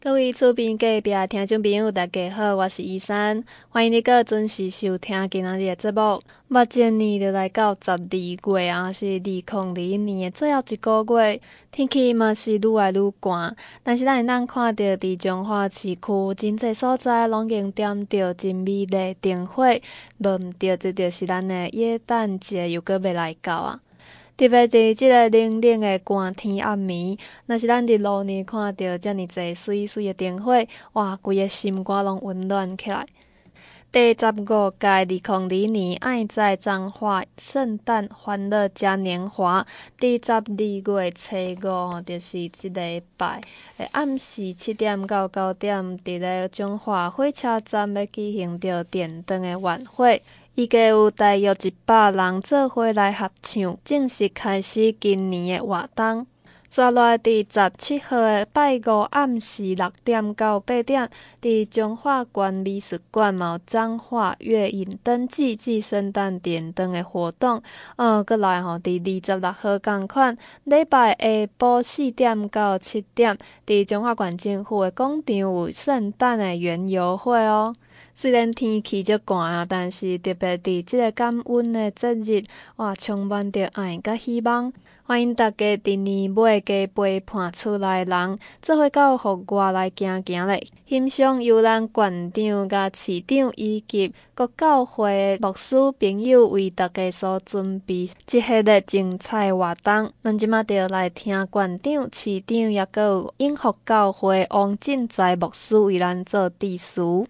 各位厝边隔壁听众朋友，大家好，我是依珊，欢迎你个准时收听今仔日的节目。目前呢，就来到十二月啊，是二零二一年的最后一个月，天气嘛是愈来愈寒。但是咱会当看到，伫彰化市区真济所在，拢已经点着真美丽灯火，无毋着，这就是咱的耶诞节又阁未来到啊。特别伫即个冷冷的寒天暗暝，若是咱伫路呢看到遮尔济水水的灯火，哇，规个心肝拢温暖起来。第十五届二零二一年爱在彰化圣诞欢乐嘉年华，第十二月初五，就是即礼拜，暗时七点到九点，伫咧彰化火车站要举行着点灯的晚会。伊计有大约一百人做伙来合唱，正式开始今年的活动。刷来伫十七号的拜五暗时六点到八点，伫彰化县美术馆嘛有彰化月影灯季暨圣诞点灯的活动。嗯，阁来吼，伫二十六号同款，礼拜下晡四点到七点，伫彰化县政府的广场有圣诞的园游会哦。虽然天气遮寒啊，但是特别伫即个感恩的节日，哇，充满着爱甲希望。欢迎大家伫年尾加陪伴厝内人，做伙到户外来行行咧，欣赏由咱县长、甲市长以及各教会牧师朋友为大家所准备一系列精彩活动。咱即马就来听县长、市长，也有永福教会王进财牧师为咱做致辞。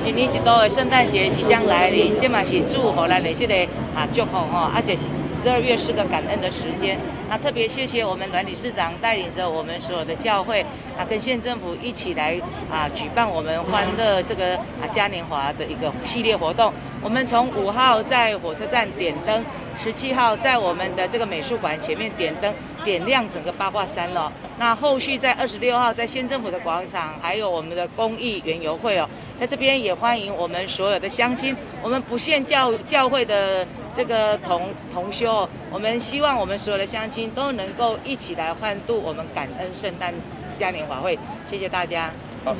今年一度的圣诞节即将来临，这嘛是祝福咱的这个啊祝福吼，而且十二月是个感恩的时间。那特别谢谢我们阮理事长带领着我们所有的教会，啊跟县政府一起来啊举办我们欢乐这个啊嘉年华的一个系列活动。我们从五号在火车站点灯，十七号在我们的这个美术馆前面点灯。点亮整个八卦山了。那后续在二十六号在县政府的广场，还有我们的公益园游会哦，在这边也欢迎我们所有的乡亲，我们不限教教会的这个同同修，我们希望我们所有的乡亲都能够一起来欢度我们感恩圣诞嘉年华会。谢谢大家。好，好，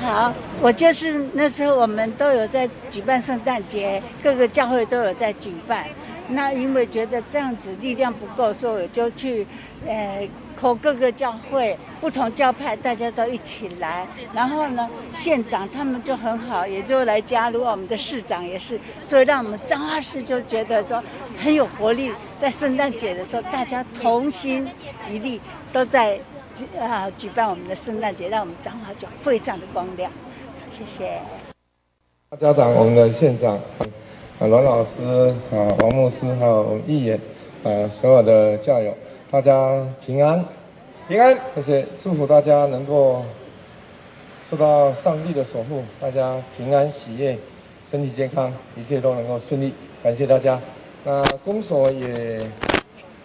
好我就是那时候我们都有在举办圣诞节，各个教会都有在举办。那因为觉得这样子力量不够，所以我就去，呃，call 各个教会、不同教派，大家都一起来。然后呢，县长他们就很好，也就来加入。我们的市长也是，所以让我们彰化市就觉得说很有活力。在圣诞节的时候，大家同心一力，都在啊举办我们的圣诞节，让我们彰化就非常的光亮。谢谢。家长，我们的县长。啊，阮老师啊，王牧师还有议员啊，所有的教友，大家平安，平安，谢谢，祝福大家能够受到上帝的守护，大家平安喜悦，身体健康，一切都能够顺利，感谢大家。那公所也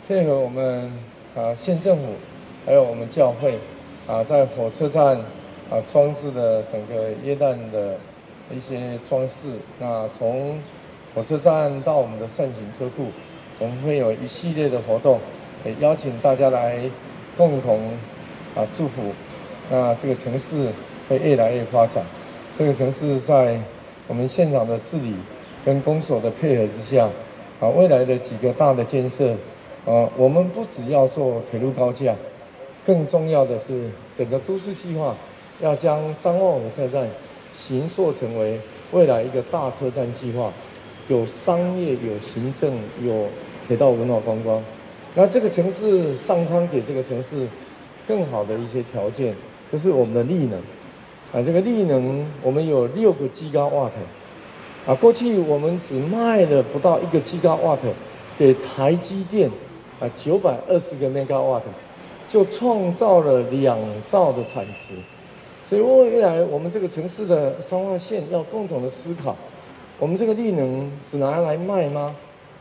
配合我们啊县政府，还有我们教会啊，在火车站啊装置的整个耶诞的一些装饰，那从火车站到我们的扇形车库，我们会有一系列的活动，也邀请大家来共同啊祝福。那这个城市会越来越发展。这个城市在我们现场的治理跟公所的配合之下，啊，未来的几个大的建设，啊，我们不只要做铁路高架，更重要的是整个都市计划要将彰化火车站形塑成为未来一个大车站计划。有商业，有行政，有铁道文化观光，那这个城市上苍给这个城市更好的一些条件，就是我们的力能啊，这个力能我们有六个吉瓦特啊，过去我们只卖了不到一个吉瓦特给台积电啊，九百二十个兆瓦特，就创造了两兆的产值，所以未来我们这个城市的彰化县要共同的思考。我们这个力能只拿来卖吗？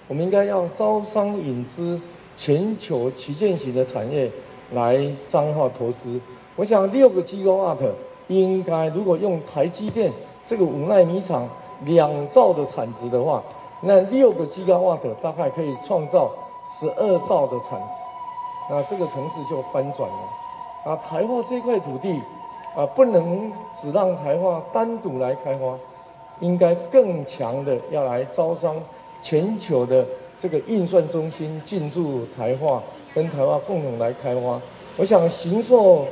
我们应该要招商引资，全球旗舰型的产业来彰化投资。我想六个 gigawatt 应该，如果用台积电这个五纳米厂两兆的产值的话，那六个 gigawatt 大概可以创造十二兆的产值，那这个城市就翻转了。啊，台化这块土地啊，不能只让台化单独来开发，应该更强的要来招商，全球的这个运算中心进驻台化，跟台化共同来开发。我想，形塑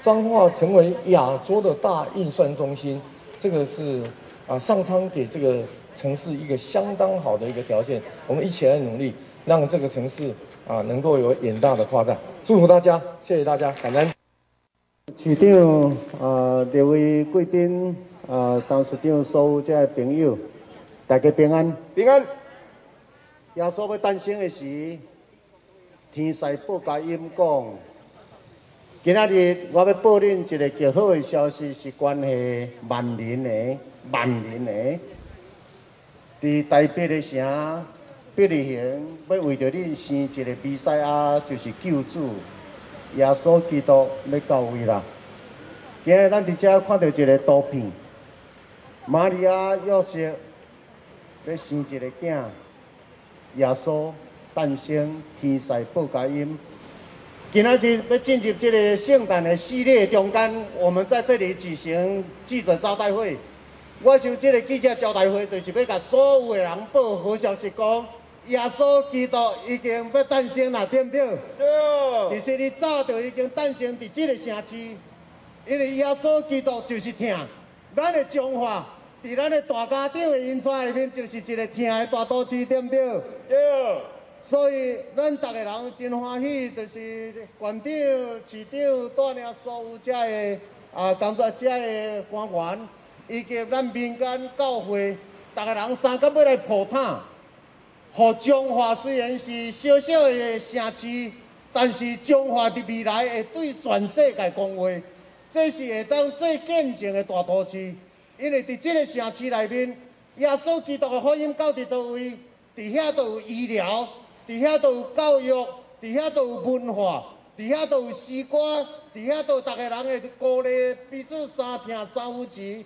彰化成为亚洲的大运算中心，这个是啊，上苍给这个城市一个相当好的一个条件。我们一起来努力，让这个城市啊能够有远大的发展。祝福大家，谢谢大家，感恩。市长啊，各位贵宾啊，董事长所有这些朋友，大家平安，平安。耶稣要诞生的时，天使报佳音讲，今仔日我要报恁一个极好的消息，是关系万民的、万民的。伫台北的城，必利恒要为着恁生一个弥赛亚，就是救主耶稣基督要到位啦。今日咱伫遮看到一个图片，玛利亚约瑟要生一个囝。耶稣诞生，天使报佳音。今仔日要进入这个圣诞的系列中间，我们在这里举行记者招待会。我想这个记者招待会，就是要甲所有的人报好消息，讲耶稣基督已经要诞生了，对不对？对。其实你早就已经诞生伫这个城市，因为耶稣基督就是疼，咱的中华。在咱的大家长的印象里面，就是一个疼的大都市，对不对？对。所以咱逐个人真欢喜，就是县长、市长带领所有遮的啊工作者的官员，以及咱民间教会，逐个人三个要来铺炭。和中华虽然是小小的城市，但是中华的未来会对全世界讲话，这是会当最见证的大都市。因为伫这个城市里面，耶稣基督的福音到伫倒位，伫遐都有医疗，伫遐都有教育，伫遐都有文化，伫遐都有诗歌，伫遐都有逐个人的鼓励，彼此相听三扶持。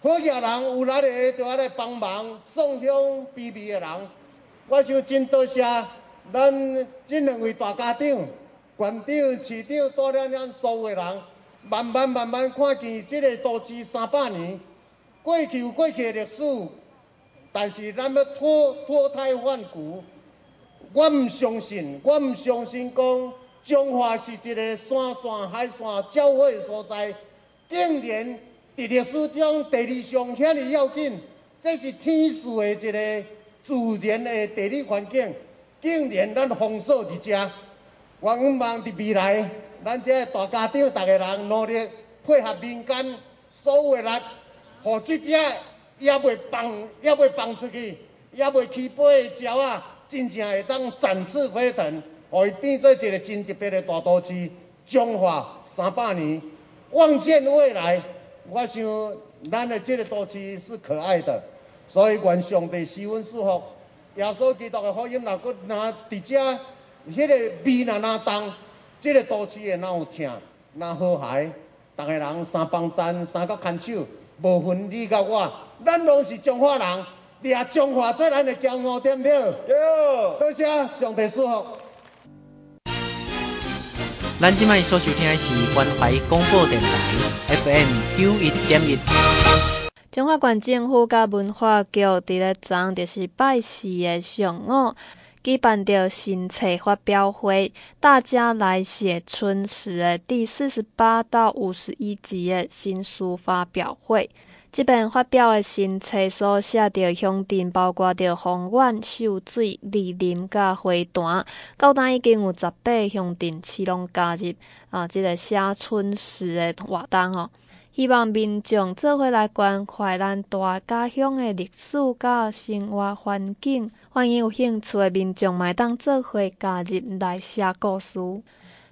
好嘢人有力的，就爱来帮忙送香卑微的人。我想真多谢咱这两位大家长、县长、市长带领咱所有的人，慢慢慢慢看见这个都市三百年。过去有过去的历史，但是咱要脱脱胎换骨。我唔相信，我唔相信讲彰化是一个山山海山交汇的所在，竟然伫历史中地理上遐尔要紧，这是天数的一个自然的地理环境，竟然咱封锁伫遮。我希望伫未来，咱这大家长大家人努力配合民间所有的力。互即只也袂放，也袂放出去，也袂起飞的鸟啊，真正会当展翅飞腾，互伊变做一个真特别的大都市。中华三百年，望见未来，我想咱的这个都市是可爱的，所以愿上帝赐阮祝福。耶稣基督的福音若阁若伫遮，迄个味若若重，这个都市会哪有疼，哪好嗨，逐个人三帮赞，三角牵手。无分你甲我，咱拢是中华人，掠中华做咱的骄傲，对不对？对。多谢上帝赐福。咱今卖所收听的是关怀广播电台 FM 九一点一。中华县政府甲文化局伫咧昨就是拜四的上午，举办着新册发表会，大家来写春时的第四十八到五十一集的新书发表会。这边发表的新册所写着乡镇，包括着丰原、秀水、梨林、甲花坛，到今已经有十八乡镇市拢加入啊，这个写春时的活动吼。希望民众做伙来关怀咱大家乡的历史甲生活环境，欢迎有兴趣的民众嘛当做伙加入来写故事。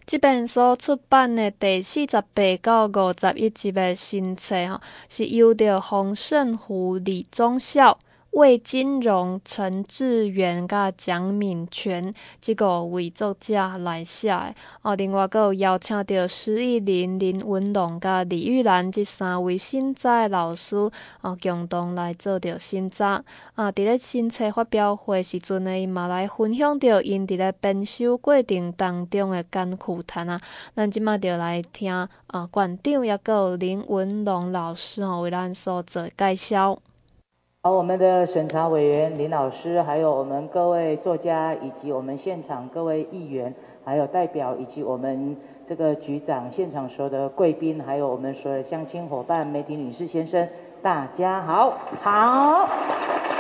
这本书出版的第四十八到五十一集的新册吼，是由着洪胜湖李忠孝、魏金荣、陈志远、甲蒋敏权这个为作者来写的。哦，另外阁有邀请到施一林、林文龙、甲李玉兰这三位新扎老师哦，共同来做着新扎。啊，伫咧新册发表会时阵呢，伊嘛来分享着因伫咧编修过程当中的甘苦谈啊。咱即马着来听啊，馆长也阁有林文龙老师哦，为咱所做介绍。好，我们的审查委员林老师，还有我们各位作家，以及我们现场各位议员，还有代表，以及我们这个局长，现场所有的贵宾，还有我们所有的乡亲伙伴、媒体女士、先生，大家好，好。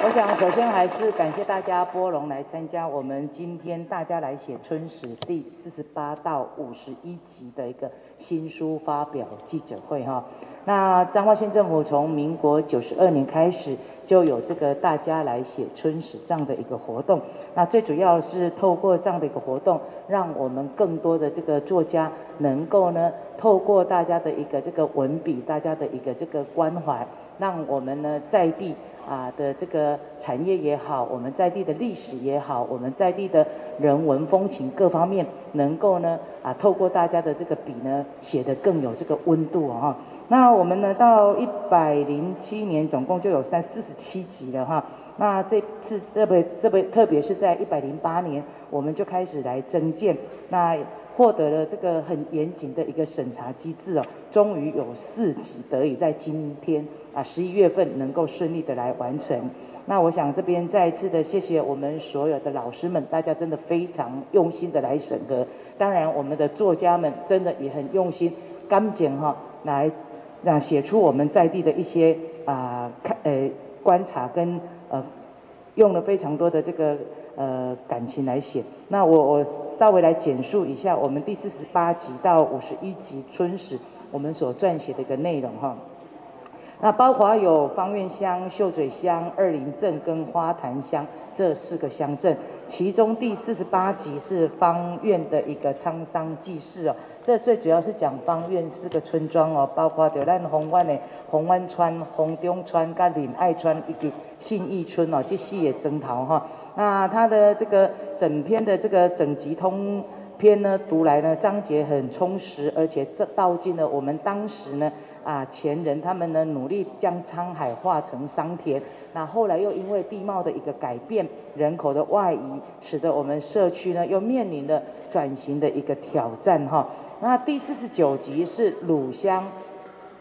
我想首先还是感谢大家拨冗来参加我们今天大家来写春史第四十八到五十一集的一个新书发表记者会哈。那彰化县政府从民国九十二年开始。就有这个大家来写春史这样的一个活动，那最主要是透过这样的一个活动，让我们更多的这个作家能够呢，透过大家的一个这个文笔，大家的一个这个关怀，让我们呢在地啊的这个产业也好，我们在地的历史也好，我们在地的人文风情各方面，能够呢啊透过大家的这个笔呢，写得更有这个温度啊。那我们呢，到一百零七年，总共就有三四十七集了哈。那这次特别特别特别是在一百零八年，我们就开始来增建，那获得了这个很严谨的一个审查机制哦，终于有四集得以在今天啊十一月份能够顺利的来完成。那我想这边再一次的谢谢我们所有的老师们，大家真的非常用心的来审核。当然，我们的作家们真的也很用心，刚简哈来。那写出我们在地的一些啊看呃观察跟呃用了非常多的这个呃感情来写。那我我稍微来简述一下我们第四十八集到五十一集春史我们所撰写的一个内容哈。那包括有方院乡、秀水乡、二林镇跟花坛乡这四个乡镇，其中第四十八集是芳院的一个沧桑记事哦。这最主要是讲芳院四个村庄哦，包括着咱红湾的红湾村、红中村、跟林爱村以及信义村哦，这四个庄头哈。那它的这个整篇的这个整集通篇呢，读来呢章节很充实，而且这道尽了我们当时呢啊前人他们呢努力将沧海化成桑田，那后来又因为地貌的一个改变、人口的外移，使得我们社区呢又面临了转型的一个挑战哈。那第四十九集是鲁乡、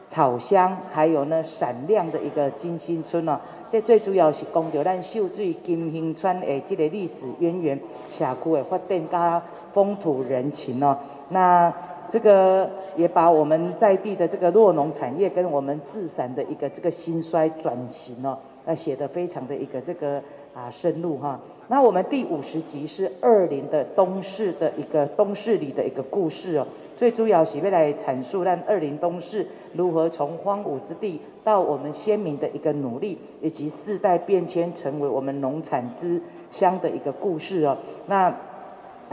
草乡，还有呢闪亮的一个金星村哦。这最主要是讲到咱秀水金星村的这个历史渊源、社区的发展加风土人情哦。那这个也把我们在地的这个酪农产业跟我们自产的一个这个兴衰转型哦，那写得非常的一个这个啊深入哈。那我们第五十集是二林的东势的一个东势里的一个故事哦。最主要是要来阐述让二林东势如何从荒芜之地到我们先民的一个努力，以及世代变迁成为我们农产之乡的一个故事哦。那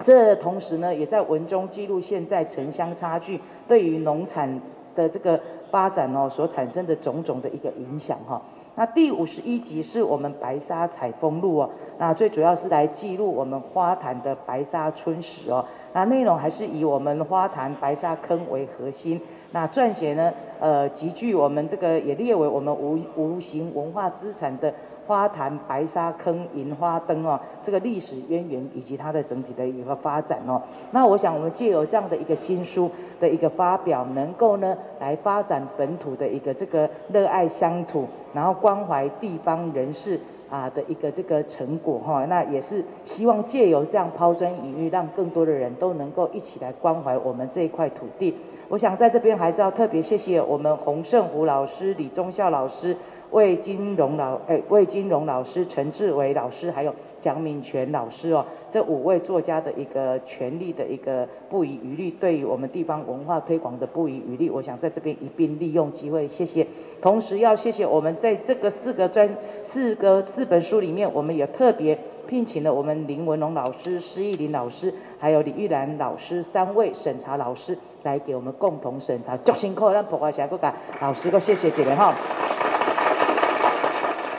这同时呢，也在文中记录现在城乡差距对于农产的这个发展哦所产生的种种的一个影响哈。那第五十一集是我们白沙采风录哦，那最主要是来记录我们花坛的白沙春史哦。那内容还是以我们花坛白沙坑为核心。那撰写呢，呃，极具我们这个也列为我们无无形文化资产的花坛白沙坑银花灯哦，这个历史渊源以及它的整体的一个发展哦。那我想我们借由这样的一个新书的一个发表，能够呢来发展本土的一个这个热爱乡土，然后关怀地方人士。啊的一个这个成果哈，那也是希望借由这样抛砖引玉，让更多的人都能够一起来关怀我们这一块土地。我想在这边还是要特别谢谢我们洪胜虎老师、李忠孝老师、魏金荣老哎魏金荣老师、陈志伟老师，还有蒋敏全老师哦，这五位作家的一个全力的一个不遗余力，对于我们地方文化推广的不遗余力。我想在这边一并利用机会，谢谢。同时要谢谢我们在这个四个专四个四本书里面，我们也特别聘请了我们林文龙老师、施义林老师，还有李玉兰老师三位审查老师来给我们共同审查。足辛苦，咱破坏下个个老师，个谢谢几位哈。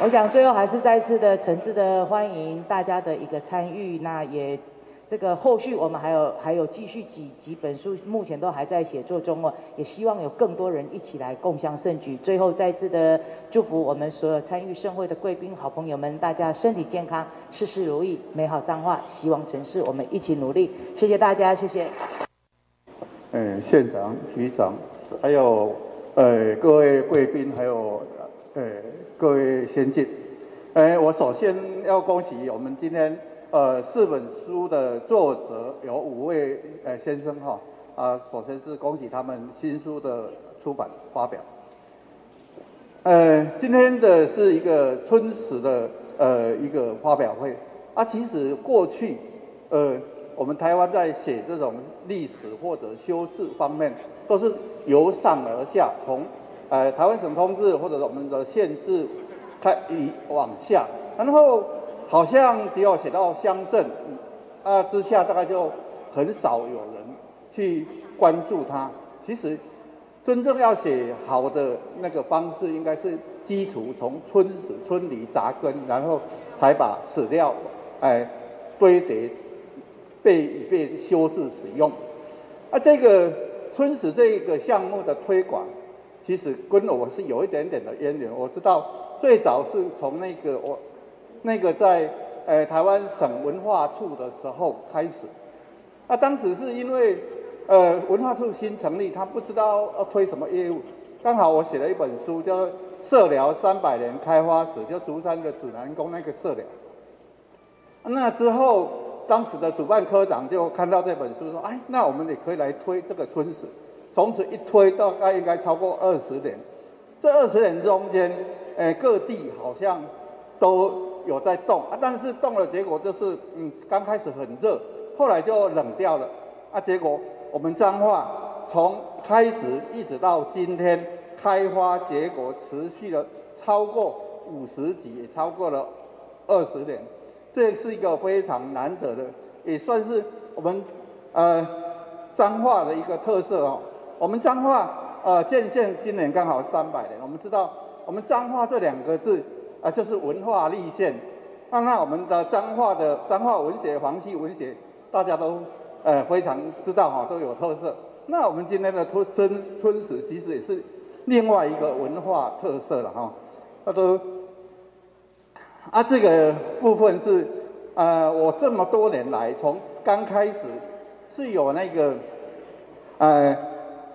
我想最后还是再次的诚挚的欢迎大家的一个参与，那也。这个后续我们还有还有继续几几本书，目前都还在写作中哦，也希望有更多人一起来共享盛举。最后再次的祝福我们所有参与盛会的贵宾好朋友们，大家身体健康，事事如意，美好彰化，希望城市，我们一起努力。谢谢大家，谢谢。嗯，县长、局长，还有呃各位贵宾，还有呃各位先进，呃，我首先要恭喜我们今天。呃，四本书的作者有五位呃先生哈，啊，首先是恭喜他们新书的出版发表。呃，今天的是一个春史的呃一个发表会啊，其实过去呃我们台湾在写这种历史或者修治方面，都是由上而下，从呃台湾省通志或者我们的县志开以往下，然后。好像只有写到乡镇，啊之下大概就很少有人去关注它。其实真正要写好的那个方式，应该是基础从村史、村里扎根，然后才把史料哎堆叠，被被修治使用。啊，这个村史这个项目的推广，其实跟我是有一点点的渊源。我知道最早是从那个我。那个在呃台湾省文化处的时候开始，那当时是因为呃文化处新成立，他不知道要推什么业务，刚好我写了一本书叫《社寮三百年开花史》，就竹山的指南宫那个社寮。那之后，当时的主办科长就看到这本书说：“哎，那我们也可以来推这个村史。”从此一推，大概应该超过二十年。这二十年中间，呃各地好像都。有在动啊，但是动的结果就是，嗯，刚开始很热，后来就冷掉了啊。结果我们彰化从开始一直到今天，开花结果持续了超过五十几，也超过了二十年，这是一个非常难得的，也算是我们呃彰化的一个特色哦。我们彰化呃建县今年刚好三百年，我们知道我们彰化这两个字。啊，就是文化立县。那那我们的彰化的彰化文学、黄溪文学，大家都呃非常知道哈，都有特色。那我们今天的村村村史，其实也是另外一个文化特色了哈。他说啊，这个部分是呃，我这么多年来，从刚开始是有那个呃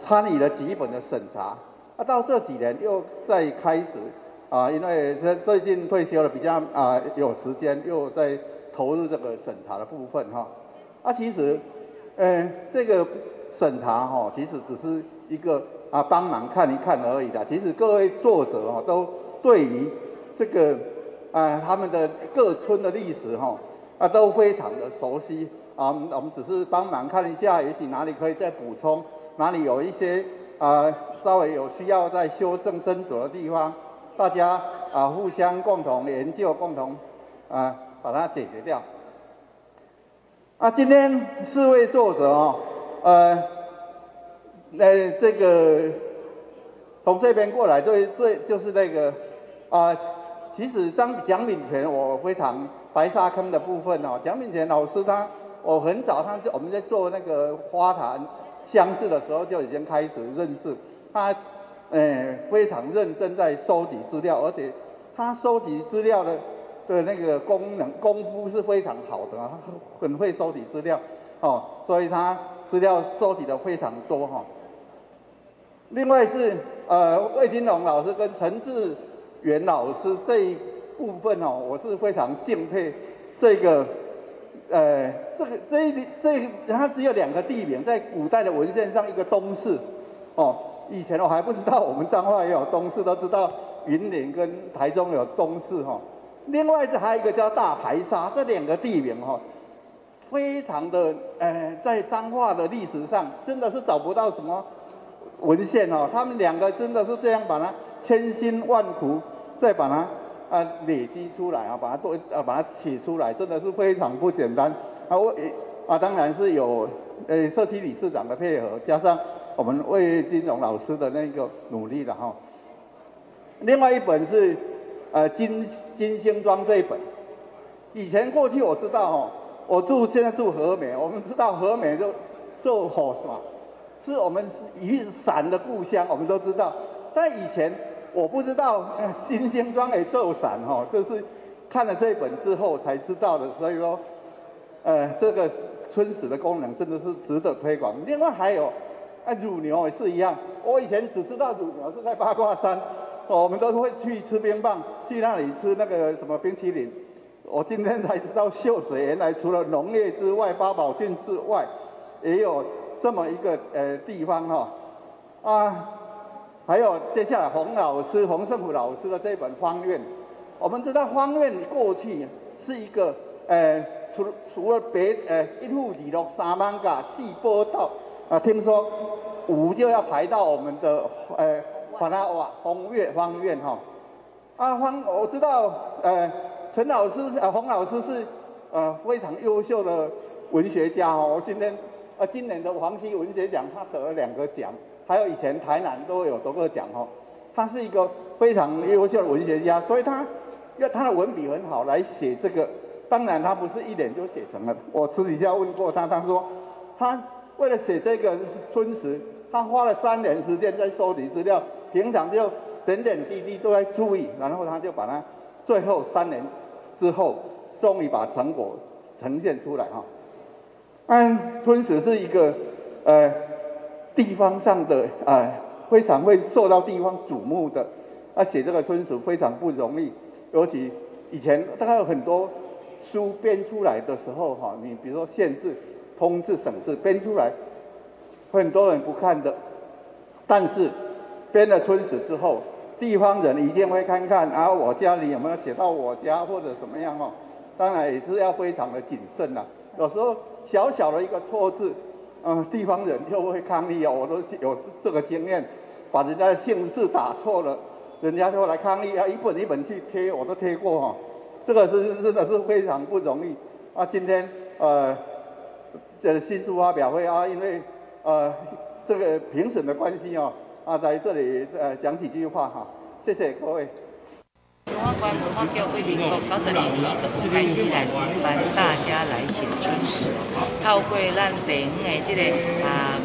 参与了几本的审查，啊，到这几年又再开始。啊，因为最最近退休了，比较啊有时间，又在投入这个审查的部分哈。啊，其实，呃，这个审查哈，其实只是一个啊帮忙看一看而已的。其实各位作者哈，都对于这个啊他们的各村的历史哈啊都非常的熟悉啊。我们只是帮忙看一下，也许哪里可以再补充，哪里有一些啊稍微有需要再修正斟酌的地方。大家啊，互相共同研究，共同啊，把它解决掉。啊，今天四位作者哦，呃，呃，这个从这边过来，最最就是那个啊，其实张蒋敏全，我非常白沙坑的部分哦，蒋敏全老师他，我很早他就我们在做那个花坛乡志的时候就已经开始认识他。呃，非常认真在收集资料，而且他收集资料的的那个功能功夫是非常好的啊，他很会收集资料，哦，所以他资料收集的非常多哈。另外是呃魏金龙老师跟陈志远老师这一部分哦，我是非常敬佩这个呃这个这一这一它只有两个地名，在古代的文献上，一个东势哦。以前我还不知道，我们彰化也有东势，都知道云林跟台中有东势哈。另外是还有一个叫大排沙，这两个地名哈，非常的呃，在彰化的历史上真的是找不到什么文献哦。他们两个真的是这样把它千辛万苦再把它啊累积出来啊，把它做啊把它写出来，真的是非常不简单啊。我啊当然是有呃社区理事长的配合，加上。我们魏金荣老师的那个努力的哈，另外一本是呃金金星庄这一本。以前过去我知道哦，我住现在住和美，我们知道和美就做火是吧？是我们雨伞的故乡，我们都知道。但以前我不知道金星庄也做伞哈，就是看了这一本之后才知道的。所以说，呃，这个春使的功能真的是值得推广。另外还有，啊，乳牛也是一样。我以前只知道乳牛是在八卦山，我们都会去吃冰棒，去那里吃那个什么冰淇淋。我今天才知道秀水原来除了农业之外，八宝郡之外，也有。这么一个呃地方哈、哦，啊，还有接下来洪老师洪胜虎老师的这本《方院》，我们知道方院过去是一个呃除除了别呃一户二落三艋舺四宝岛啊，听说五就要排到我们的呃华纳瓦风月方院哈，啊方我知道呃陈老师呃洪老师是呃非常优秀的文学家哦，我今天。啊，今年的黄溪文学奖他得了两个奖，还有以前台南都有得过奖哦。他是一个非常优秀的文学家，所以他要他的文笔很好来写这个。当然他不是一点就写成了，我私底下问过他，他说他为了写这个春时，他花了三年时间在收集资料，平常就点点滴滴都在注意，然后他就把它最后三年之后，终于把成果呈现出来哈。嗯，春使是一个呃地方上的呃非常会受到地方瞩目的，啊写这个村史非常不容易，尤其以前大概有很多书编出来的时候哈，你比如说县志、通志、省志编出来，很多人不看的，但是编了村史之后，地方人一定会看看啊，我家里有没有写到我家或者怎么样哦，当然也是要非常的谨慎呐，有时候。小小的一个错字，嗯，地方人就会抗议哦，我都有这个经验，把人家的姓氏打错了，人家就来抗议啊，一本一本去贴，我都贴过哈，这个是真的是非常不容易啊。今天呃，这新书发表会啊，因为呃这个评审的关系哦，啊在这里呃讲几句话哈，谢谢各位。中华关文化局为民国九十年开始来举办大家来写春时，透过咱地方的这个啊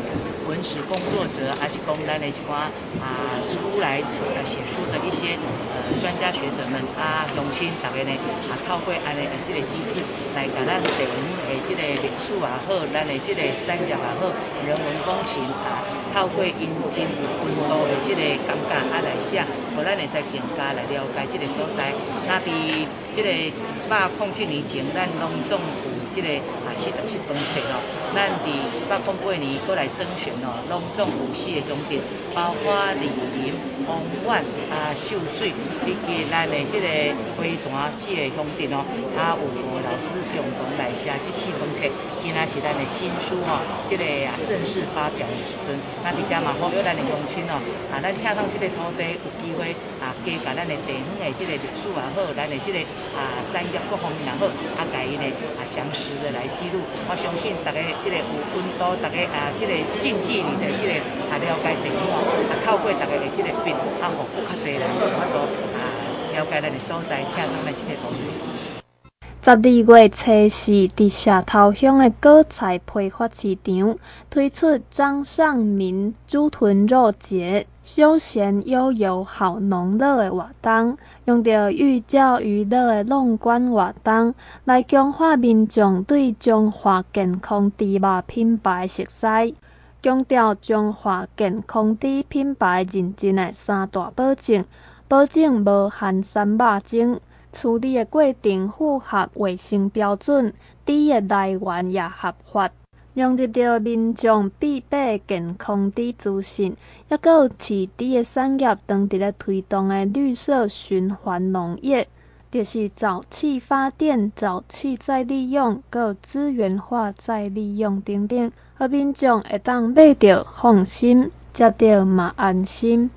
文史工作者，还是讲咱的一寡啊出来写书的一些呃专家学者们啊，乡亲大家呢啊透过安尼这个机制来甲咱地方的这个历史也好，咱的这个产业也好，人文风情啊。透过因真有温度的这个感觉啊来写，互咱会使更加来了解这个所在。那伫这个百空七年前，咱拢总有这个四十七本册咯。咱伫一百空八年过来征选咯，拢总有四个乡镇，包括李林、丰苑啊、秀水，以及咱的这个花坛四个乡镇哦，啊有老师共同来写这四本册。今仔是咱的新书吼，这个啊正式发表的时阵，那比较嘛好有咱的乡亲哦，啊，咱听到这个土地有机会，加把咱的地方的这个历史也好，咱的这个啊产业各方面也好，啊，家己呢啊详实的来记录。我相信大家这个有温度，大家啊这个近距离的这个啊了解地方，啊透过大家的这个笔，啊，服务较侪人能够啊了解咱的所在，听咱的这个故事。十二月初四，伫社头乡的果菜批发市场推出张尚民猪豚肉节，休闲悠游好农乐的活动，用着寓教于乐的农管活动，来强化民众对中华健康猪肉品牌熟悉，强调中华健康猪品牌认证的三大保证，保证无含三肉精。处理的过程符合卫生标准，猪的来源也合法，融入着民众必备健康猪资讯，也阁有饲猪的产业当伫咧推动的绿色循环农业，就是沼气发电、沼气再利用、阁资源化再利用等等，和民众会当买着放心，食着嘛安心。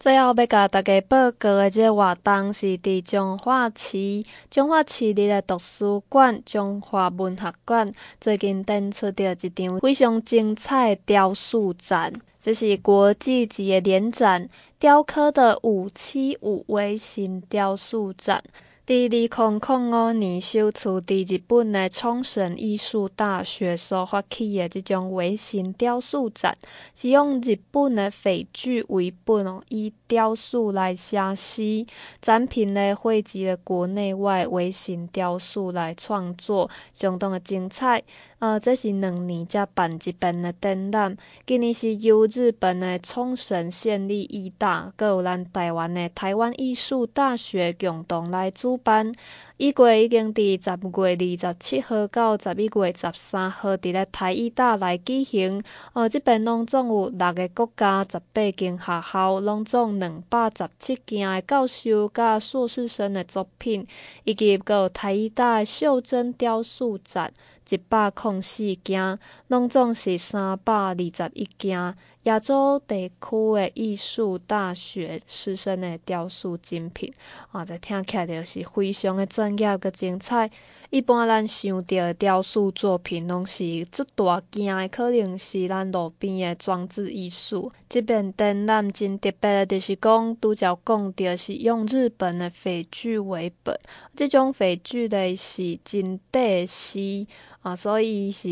最后要甲大家报告的这个活动是伫彰化市，彰化市立的图书馆、彰化文学馆最近展出着一场非常精彩的雕塑展。这是国际级的联展，雕刻的五七五微型雕塑展。在二零零五年，首次在日本的冲绳艺术大学所发起的这种微型雕塑展，是用日本的废具为本哦，以雕塑来写诗。展品呢，汇集了国内外微型雕塑来创作，相当的精彩。呃，这是两年才办一遍的展览。今年是由日本的冲绳县立艺大，搁有咱台湾的台湾艺术大学共同来主办。预计已经伫十月二十七号到十一月十三号伫咧台艺大来举行。呃，这边拢总有六个国家、十八间学校，拢总两百十七件的教授甲硕士生的作品，以及搁有台艺大的袖珍雕塑展。一百零四件，拢总是三百二十一件亚洲地区的艺术大学师生的雕塑精品。啊，这听起来就是非常的专业甲精彩。一般咱想到的雕塑作品，拢是最大件的，可能是咱路边的装置艺术。即边展览真特别的，就是讲拄则讲到是用日本的废具为本，即种废具的是真底细。啊，所以是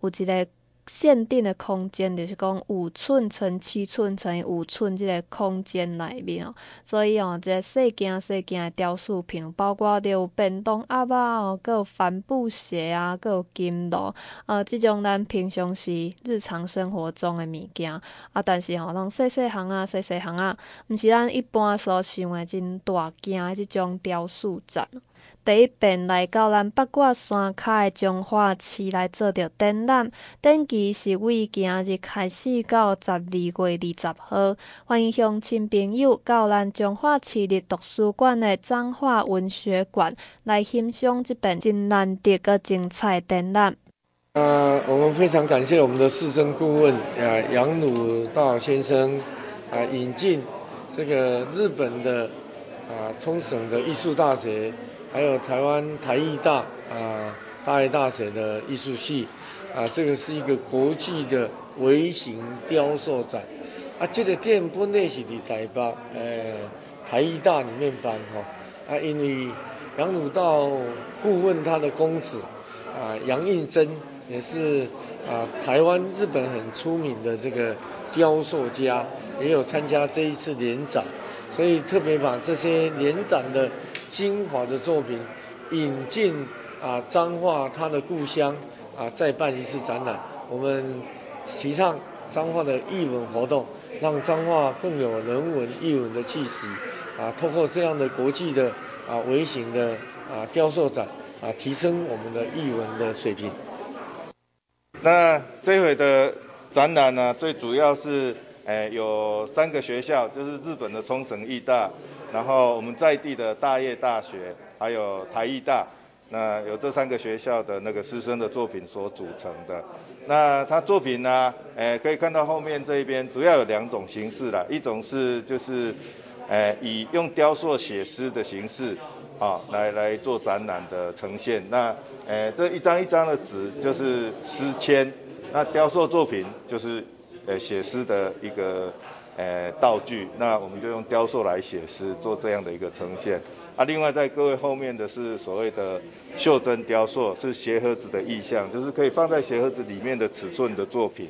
有一个限定的空间，就是讲五寸乘七寸乘五寸这个空间内面哦。所以哦，这个细件细件的雕塑品，包括着有便当盒啊，哦，阁有帆布鞋啊，阁有金炉，啊，这种咱平常时日常生活中的物件啊，但是吼，拢细细项啊，细细项啊，毋是咱一般所想的真大件的这种雕塑展。第一遍来到咱八卦山脚的中化市来做着展览，展期是为今日开始到十二月二十号，欢迎乡亲朋友到咱中化市立图书馆的彰化文学馆来欣赏这本真难得个精彩展览。呃，我们非常感谢我们的资深顾问呃杨鲁道先生啊、呃，引进这个日本的啊冲绳的艺术大学。还有台湾台艺大啊，大爱大学的艺术系啊，这个是一个国际的微型雕塑展啊。这个展本来是在台北呃台艺大里面办哈啊，因为杨鲁道顾问他的公子啊杨应珍也是啊台湾日本很出名的这个雕塑家，也有参加这一次联展，所以特别把这些联展的。精华的作品引进啊，彰化他的故乡啊，再办一次展览。我们提倡彰化的艺文活动，让彰化更有人文艺文的气息啊。透过这样的国际的啊微型的啊雕塑展啊，提升我们的艺文的水平。那这回的展览呢，最主要是诶、有三个学校，就是日本的冲绳艺大。然后我们在地的大叶大学，还有台艺大，那有这三个学校的那个师生的作品所组成的。那他作品呢，诶，可以看到后面这一边主要有两种形式啦，一种是就是，诶，以用雕塑写诗的形式，啊，来来做展览的呈现。那，诶，这一张一张的纸就是诗签，那雕塑作品就是，呃，写诗的一个。呃，道具，那我们就用雕塑来写诗，做这样的一个呈现。啊，另外在各位后面的是所谓的袖珍雕塑，是鞋盒子的意象，就是可以放在鞋盒子里面的尺寸的作品。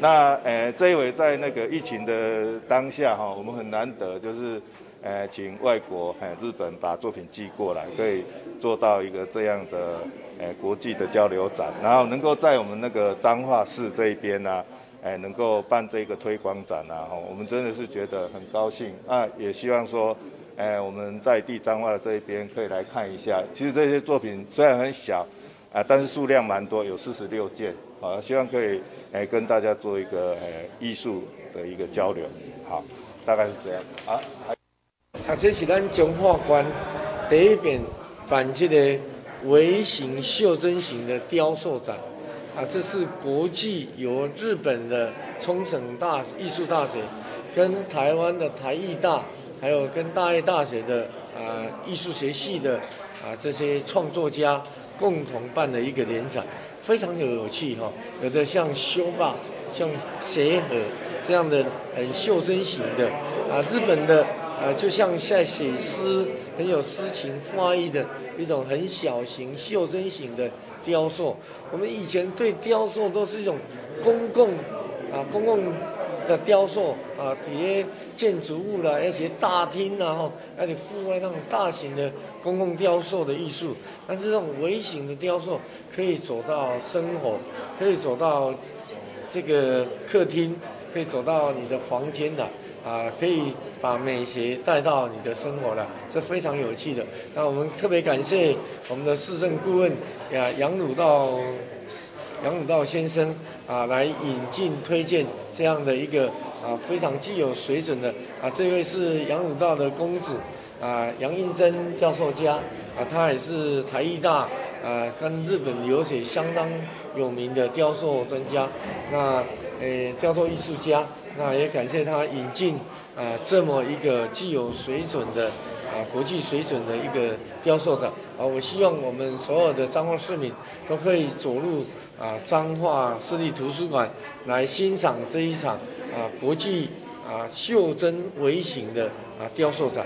那呃，这一回在那个疫情的当下哈，我们很难得就是呃，请外国呃日本把作品寄过来，可以做到一个这样的呃国际的交流展，然后能够在我们那个彰化市这一边呢、哎，能够办这个推广展啊，我们真的是觉得很高兴啊！也希望说，哎，我们在地彰化的这一边可以来看一下。其实这些作品虽然很小，啊，但是数量蛮多，有四十六件啊，希望可以哎跟大家做一个哎艺术的一个交流。好，大概是这样。啊，啊，这是咱中华馆第一遍办这个微型袖珍型的雕塑展。啊，这是国际由日本的冲绳大艺术大学，跟台湾的台艺大，还有跟大爱大学的啊艺术学系的啊这些创作家共同办的一个联展，非常有有趣哈。有的像修吧，像鞋盒，这样的很袖珍型的啊，日本的啊，就像在写诗，很有诗情画意的一种很小型袖珍型的雕塑。我们以前对雕塑都是一种公共啊，公共的雕塑啊，底下建筑物啦，而且大厅然后，而且户外那种大型的公共雕塑的艺术。但是这种微型的雕塑可以走到生活，可以走到这个客厅。可以走到你的房间的，啊可以把美学带到你的生活了，这非常有趣的。那我们特别感谢我们的市政顾问呀杨鲁道杨鲁道先生啊，来引进推荐这样的一个啊非常具有水准的啊，这位是杨鲁道的公子啊杨应珍教授家啊，他也是台艺大啊跟日本留学相当有名的雕塑专家那。诶，雕塑艺术家，那也感谢他引进啊这么一个具有水准的啊国际水准的一个雕塑展啊，我希望我们所有的彰化市民都可以走入啊彰化市立图书馆来欣赏这一场啊国际啊袖珍微型的啊雕塑展。